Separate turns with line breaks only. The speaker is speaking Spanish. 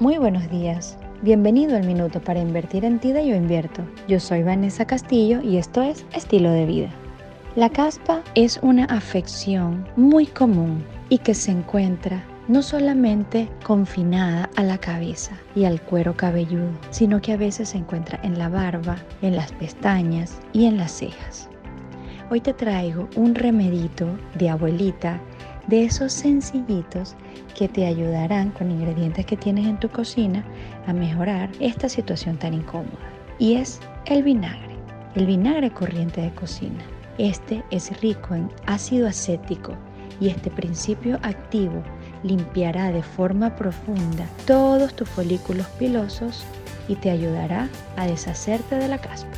Muy buenos días. Bienvenido al Minuto para Invertir en Ti de Yo Invierto. Yo soy Vanessa Castillo y esto es Estilo de Vida. La caspa es una afección muy común y que se encuentra no solamente confinada a la cabeza y al cuero cabelludo, sino que a veces se encuentra en la barba, en las pestañas y en las cejas. Hoy te traigo un remedito de abuelita de esos sencillitos que te ayudarán con ingredientes que tienes en tu cocina a mejorar esta situación tan incómoda. Y es el vinagre, el vinagre corriente de cocina. Este es rico en ácido acético y este principio activo limpiará de forma profunda todos tus folículos pilosos y te ayudará a deshacerte de la caspa.